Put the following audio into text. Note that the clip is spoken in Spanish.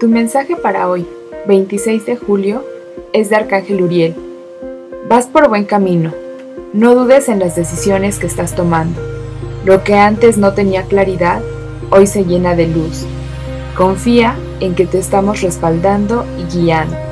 Tu mensaje para hoy, 26 de julio, es de Arcángel Uriel. Vas por buen camino. No dudes en las decisiones que estás tomando. Lo que antes no tenía claridad, hoy se llena de luz. Confía en que te estamos respaldando y guiando.